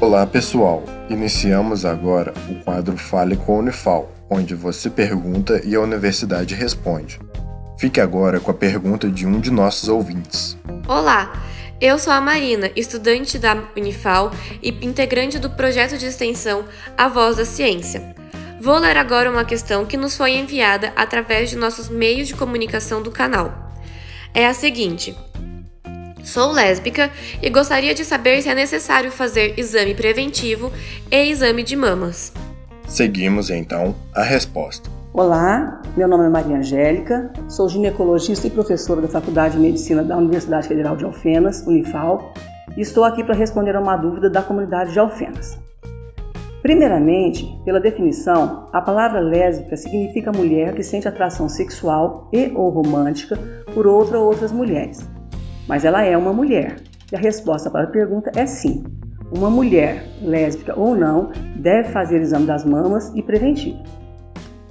Olá pessoal, iniciamos agora o quadro Fale com a Unifal, onde você pergunta e a universidade responde. Fique agora com a pergunta de um de nossos ouvintes. Olá, eu sou a Marina, estudante da Unifal e integrante do projeto de extensão A Voz da Ciência. Vou ler agora uma questão que nos foi enviada através de nossos meios de comunicação do canal. É a seguinte: Sou lésbica e gostaria de saber se é necessário fazer exame preventivo e exame de mamas. Seguimos então a resposta. Olá, meu nome é Maria Angélica, sou ginecologista e professora da Faculdade de Medicina da Universidade Federal de Alfenas, Unifal, e estou aqui para responder a uma dúvida da comunidade de Alfenas. Primeiramente, pela definição, a palavra lésbica significa mulher que sente atração sexual e ou romântica por outra ou outras mulheres mas ela é uma mulher. E a resposta para a pergunta é sim. Uma mulher, lésbica ou não, deve fazer o exame das mamas e preventivo.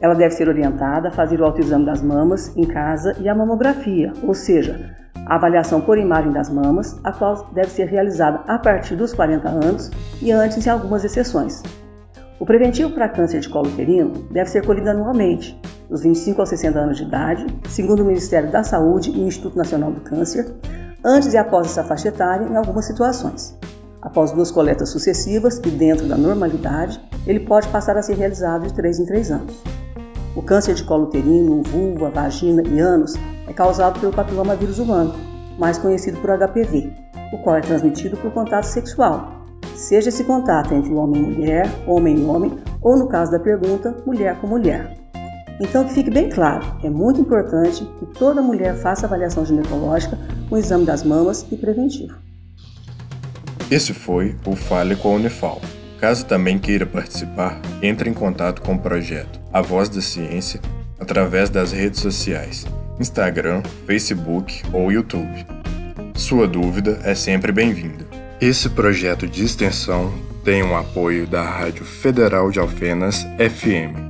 Ela deve ser orientada a fazer o autoexame das mamas em casa e a mamografia, ou seja, a avaliação por imagem das mamas, a qual deve ser realizada a partir dos 40 anos e antes em algumas exceções. O preventivo para câncer de colo uterino deve ser colhido anualmente, dos 25 aos 60 anos de idade, segundo o Ministério da Saúde e o Instituto Nacional do Câncer, antes e após essa faixa etária em algumas situações. Após duas coletas sucessivas e dentro da normalidade, ele pode passar a ser realizado de 3 em 3 anos. O câncer de colo uterino, vulva, vagina e ânus é causado pelo papiloma vírus humano, mais conhecido por HPV, o qual é transmitido por contato sexual, seja esse contato entre homem e mulher, homem e homem, ou no caso da pergunta, mulher com mulher. Então, que fique bem claro, é muito importante que toda mulher faça avaliação ginecológica com exame das mamas e preventivo. Esse foi o Fale com a Unifal. Caso também queira participar, entre em contato com o projeto A Voz da Ciência através das redes sociais, Instagram, Facebook ou YouTube. Sua dúvida é sempre bem-vinda. Esse projeto de extensão tem o um apoio da Rádio Federal de Alfenas FM